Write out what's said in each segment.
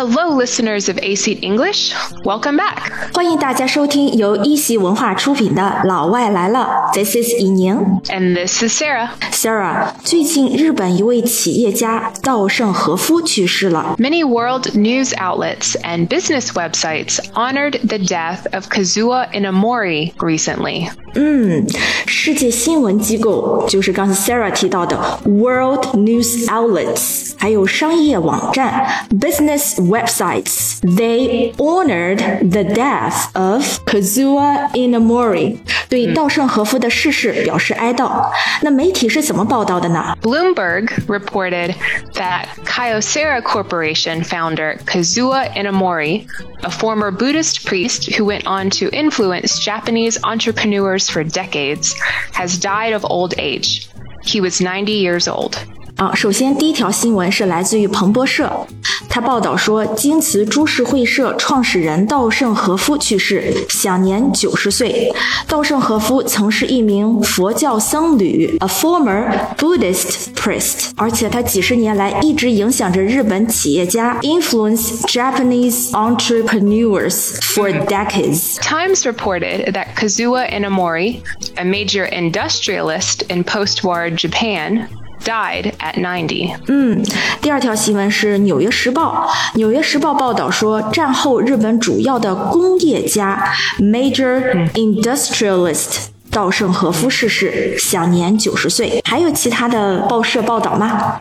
Hello, listeners of AC English, welcome back. 欢迎大家收听由一席文化出品的《老外来了》，This is 以宁，and this is Sarah. Sarah，最近日本一位企业家稻盛和夫去世了。Many world news outlets and business websites honored the death of Kazuo Inamori recently. 嗯，世界新闻机构就是刚才 Sarah 提到的 World News Outlets，还有商业网站 Business Websites，they honored the death of Kazuo Inamori，对稻盛和夫的逝世表示哀悼。那媒体是怎么报道的呢？ Bloomberg reported that Kyocera Corporation founder Kazuo Inamori, a former Buddhist priest who went on to influence Japanese entrepreneurs for decades, has died of old age. He was 90 years old. 啊，首先第一条新闻是来自于彭博社，他报道说，京瓷株式会社创始人稻盛和夫去世，享年九十岁。稻盛和夫曾是一名佛教僧侣，a former Buddhist priest，而且他几十年来一直影响着日本企业家，influence Japanese entrepreneurs for decades。 Times reported that Kazuo Inamori, a major industrialist in post-war Japan, died at ninety。嗯，第二条新闻是《纽约时报》。《纽约时报》报道说，战后日本主要的工业家 Major Industrialist。稻盛和夫逝世，享年九十岁。还有其他的报社报道吗？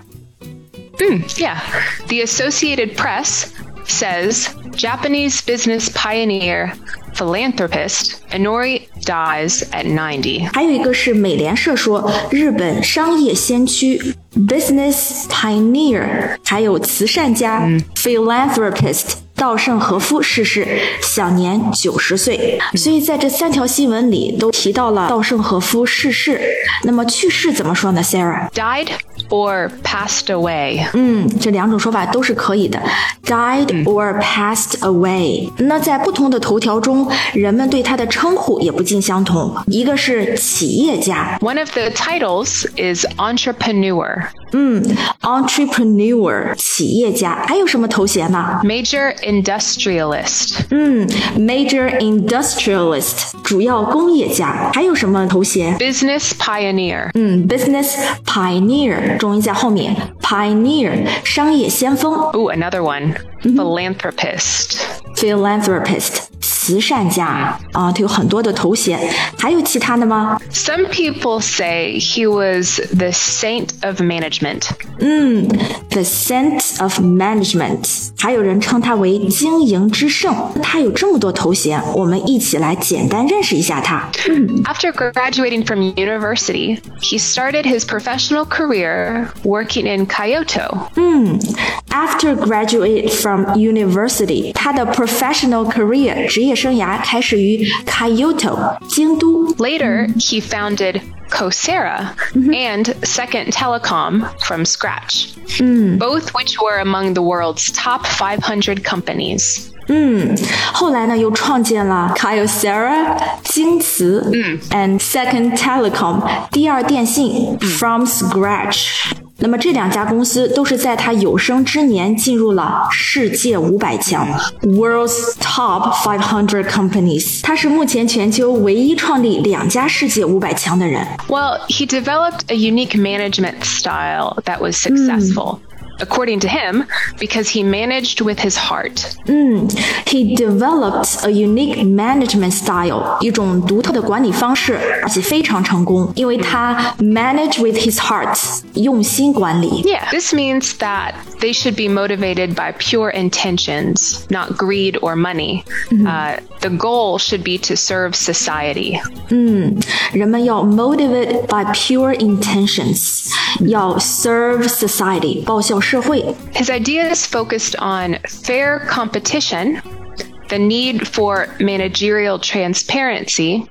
嗯，Yeah，the Associated Press says Japanese business pioneer philanthropist Inamori dies at 90. 还有一个是美联社说，日本商业先驱 （business pioneer） 还有慈善家 （philanthropist）。稻盛和夫逝世，享年九十岁。所以在这三条新闻里都提到了稻盛和夫逝世。那么去世怎么说呢，Sarah？Died or passed away. 嗯，这两种说法都是可以的，died or passed away。那在不同的头条中，人们对他的称呼也不尽相同。一个是企业家， One of the titles is entrepreneur. 嗯，entrepreneur 企业家，还有什么头衔呢？ Major industrialist. 嗯，major industrialist 主要工业家，还有什么头衔？ Business pioneer. 嗯，business pioneer 重音在后面，pioneer 商业先锋 Ooh, another one. Philanthropist. ，philanthropist 慈善家啊，他有很多的头衔，还有其他的吗？ Some people say he was the saint of management. 嗯，the sense of management，还有人称他为经营之圣。他有这么多头衔，我们一起来简单认识一下他。 After graduating from university, he started his professional career working in Kyoto. 嗯，after graduate from university，他的 professional career 职业 生涯开始于 Kyoto 京都。Later, he founded Kyocera, and Second Telecom from scratch, mm. both which were among the world's top 500 companies. Mm. 嗯，后来呢，又创建了 Kyocera 京瓷，嗯，and Second Telecom 第二电信 from scratch。那么这两家公司都是在他有生之年进入了世界五百强 （World's Top 500 Companies）。他是目前全球唯一创立两家世界五百强的人。Well, he developed a unique management style that was successful. According to him, because he managed with his heart. 嗯，He developed a unique management style，一种独特的管理方式，而且非常成功，因为他 manage with his heart，用心管理。 Yeah, this means that they should be motivated by pure intentions, not greed or money. Uh, the goal should be to serve society. 嗯，人们要 motivate by pure intentions，要 serve society，报效社会。 His ideas focused on fair competition, the need for managerial transparency,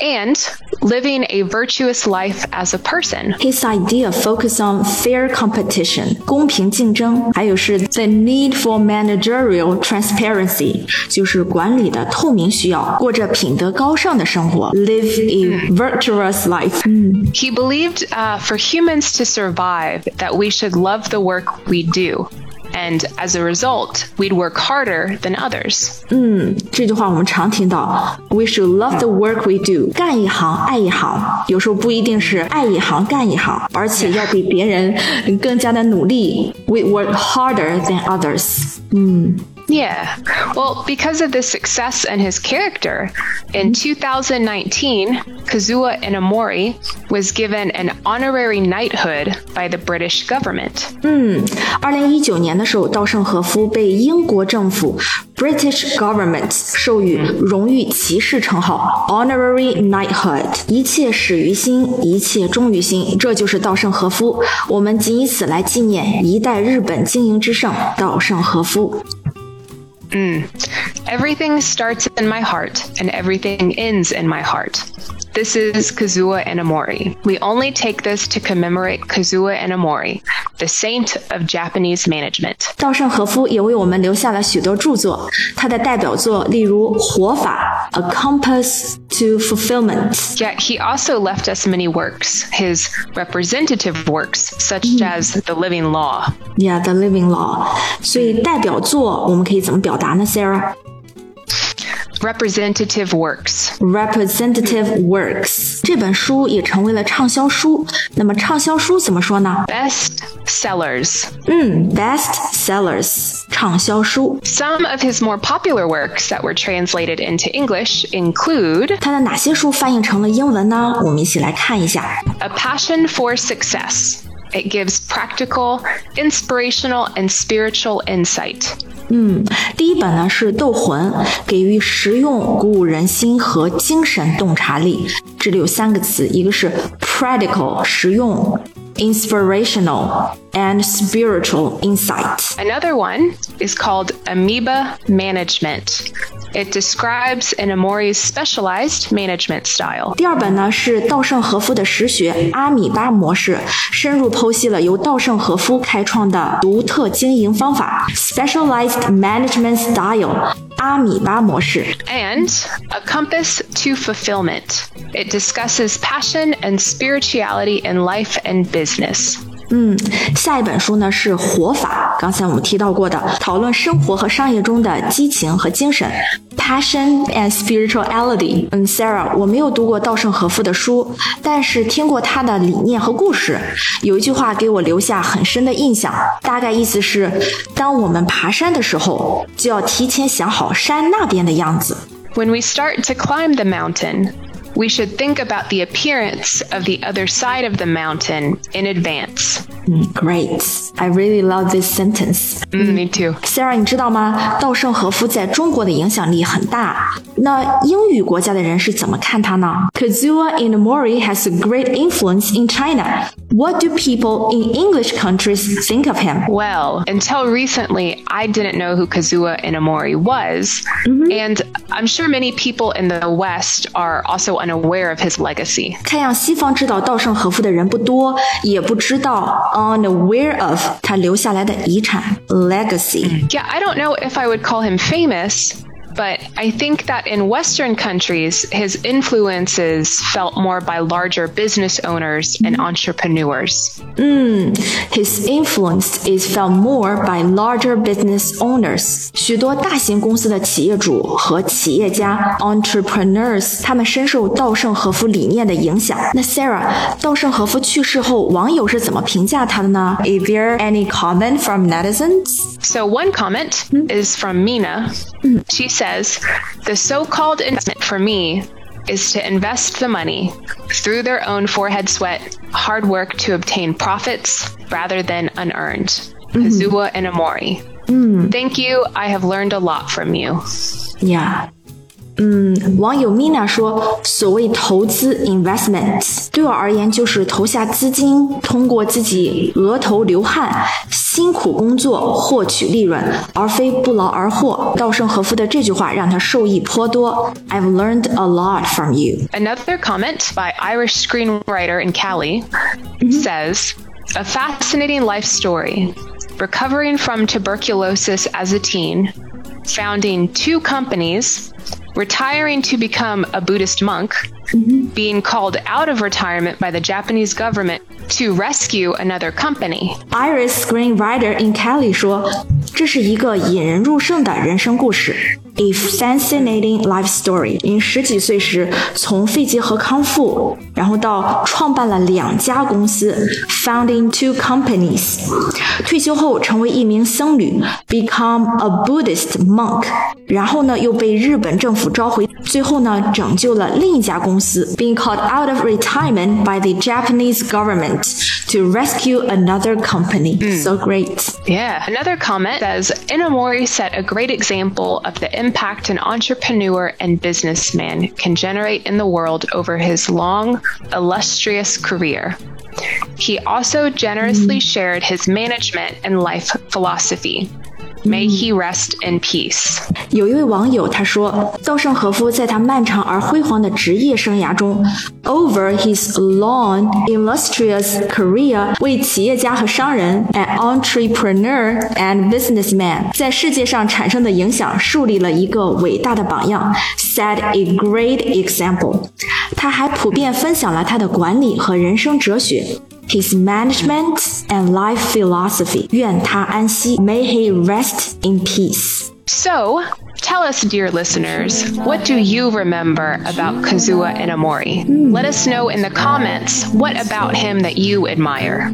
and living a virtuous life as a person. His idea focus on fair competition，公平竞争，还有是 the need for managerial transparency，就是管理的透明需要，过着品德高尚的生活，live a virtuous life。嗯 He believed uh, for humans to survive that we should love the work we do and as a result, we'd work harder than others. 嗯，这句话我们常听到，We should love the work we do，干一行爱一行。有时候不一定是爱一行干一行，而且要比别人更加的努力。We work harder than others。嗯。 Yeah. Well, because of this success and his character, in 2019, Kazuo Inamori was given an honorary knighthood by the British government. 嗯，二零一九年的时候，稻盛和夫被英国政府 British government 授予荣誉骑士称号 honorary knighthood。一切始于心，一切终于心，这就是稻盛和夫。我们仅以此来纪念一代日本经营之圣稻盛和夫。 Mm. Everything starts in my heart and everything ends in my heart. This is Kazuo Inamori. We only take this to commemorate Kazuo Inamori, the saint of Japanese management. 稻盛和夫也为我们留下了许多着作，他的代表作例如《活法》（A Compass to Fulfillment）。Yet he also left us many works, his representative works, such mm. as The Living Law. Yeah, The Living Law. 所以代表作我们可以怎么表达呢 ，Sarah？Representative Works. Representative Works 这本书也成为了畅销书。那么畅销书怎么说呢？Best sellers. 嗯，Best sellers 畅销书。Some of his more popular works that were translated into English include 他的哪些书翻译成了英文呢？我们一起来看一下。A Passion for Success. It gives practical, inspirational, and spiritual insight. 嗯，第一本呢是《斗魂》，给予实用、鼓舞人心和精神洞察力。这里有三个词，一个是 practical 实用，inspirational and spiritual insight. Another one is called amoeba management. It describes Inamori's specialized management style. 第二本呢是稻盛和夫的实学《阿米巴模式》，深入剖析了由稻盛和夫开创的独特经营方法 （Specialized Management Style）。阿米巴模式，and a compass to fulfillment. It discusses passion and spirituality in life and business. 嗯，下一本书呢是《活法》，刚才我们提到过的，讨论生活和商业中的激情和精神，passion and spirituality。嗯，Sarah，我没有读过稻盛和夫的书，但是听过他的理念和故事。有一句话给我留下很深的印象，大概意思是，当我们爬山的时候，就要提前想好山那边的样子。When we start to climb the mountain. we should think about the appearance of the other side of the mountain in advance. Mm, great. I really love this sentence. Mm, me too. Sarah，你知道吗？稻盛和夫在中国的影响力很大。那英语国家的人是怎么看他呢？Kazuo Inamori has a great influence in China. What do people in English countries think of him? Well, until recently, I didn't know who Kazuo Inamori was, mm-hmm. and I'm sure many people in the West are also unaware of his legacy. 看样西方知道稻盛和夫的人不多，也不知道 unaware of 他留下来的遗产 legacy. Yeah, I don't know if I would call him famous. But I think that in Western countries, his influence is felt more by larger business owners and entrepreneurs. Mm, his influence is felt more by larger business owners. 许多大型公司的企业主和企业家 entrepreneurs，他们深受稻盛和夫理念的影响。那 Sarah，稻盛和夫去世后，网友是怎么评价他的呢？Is there any comment from netizens? So one comment is from Mina. She said says the so called investment for me is to invest the money through their own forehead sweat, hard work to obtain profits rather than unearned. Mm-hmm. Kazuo Inamori. Mm. Thank you. I have learned a lot from you. Yeah. 嗯，网友 Mina 说，所谓投资 investment 对我而言就是投下资金，通过自己额头流汗、辛苦工作获取利润，而非不劳而获。稻盛和夫的这句话让他受益颇多。I've learned a lot from you. Another comment by Irish screenwriter in Cali mm-hmm. says, "A fascinating life story." Recovering from tuberculosis as a teen, founding two companies retiring to become a Buddhist monk, mm-hmm. being called out of retirement by the Japanese government to rescue another company. Iris screenwriter in Cali 说， 这是一个引人入胜的人生故事。 A fascinating life story。因十几岁时从肺结核康复，然后到创办了两家公司，founding two companies。退休后成为一名僧侣，become a Buddhist monk。然后呢，又被日本政府召回，最后呢，拯救了另一家公司，being called out of retirement by the Japanese government to rescue another company. Mm. So great. Yeah. Another comment says Inamori set a great example of the impact an entrepreneur and businessman can generate in the world over his long, illustrious career. He also generously mm. shared his management and life philosophy. May he rest in peace。有一位网友他说，稻盛和夫在他漫长而辉煌的职业生涯中，over his long illustrious career，为企业家和商人，an entrepreneur and businessman，在世界上产生的影响，树立了一个伟大的榜样，set a great example。他还普遍分享了他的管理和人生哲学。his management and life philosophy. 愿他安息. May he rest in peace. So, Tell us, dear listeners, what do you remember about Kazuo Inamori? Mm. Let us know in the comments what about him that you admire.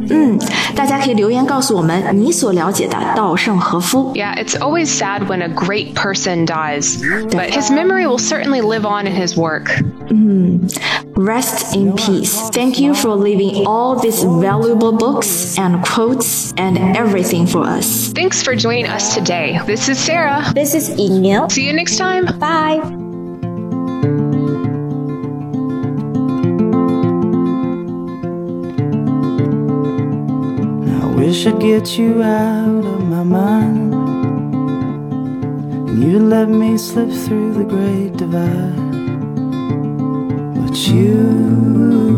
Yeah, it's always sad when a great person dies, but his memory will certainly live on in his work. Mm. Rest in peace. Thank you for leaving all these valuable books and quotes and everything for us. Thanks for joining us today. This is Sarah. This is Ying See you next time. Bye. I wish I'd get you out of my mind. And you'd let me slip through the great divide. But you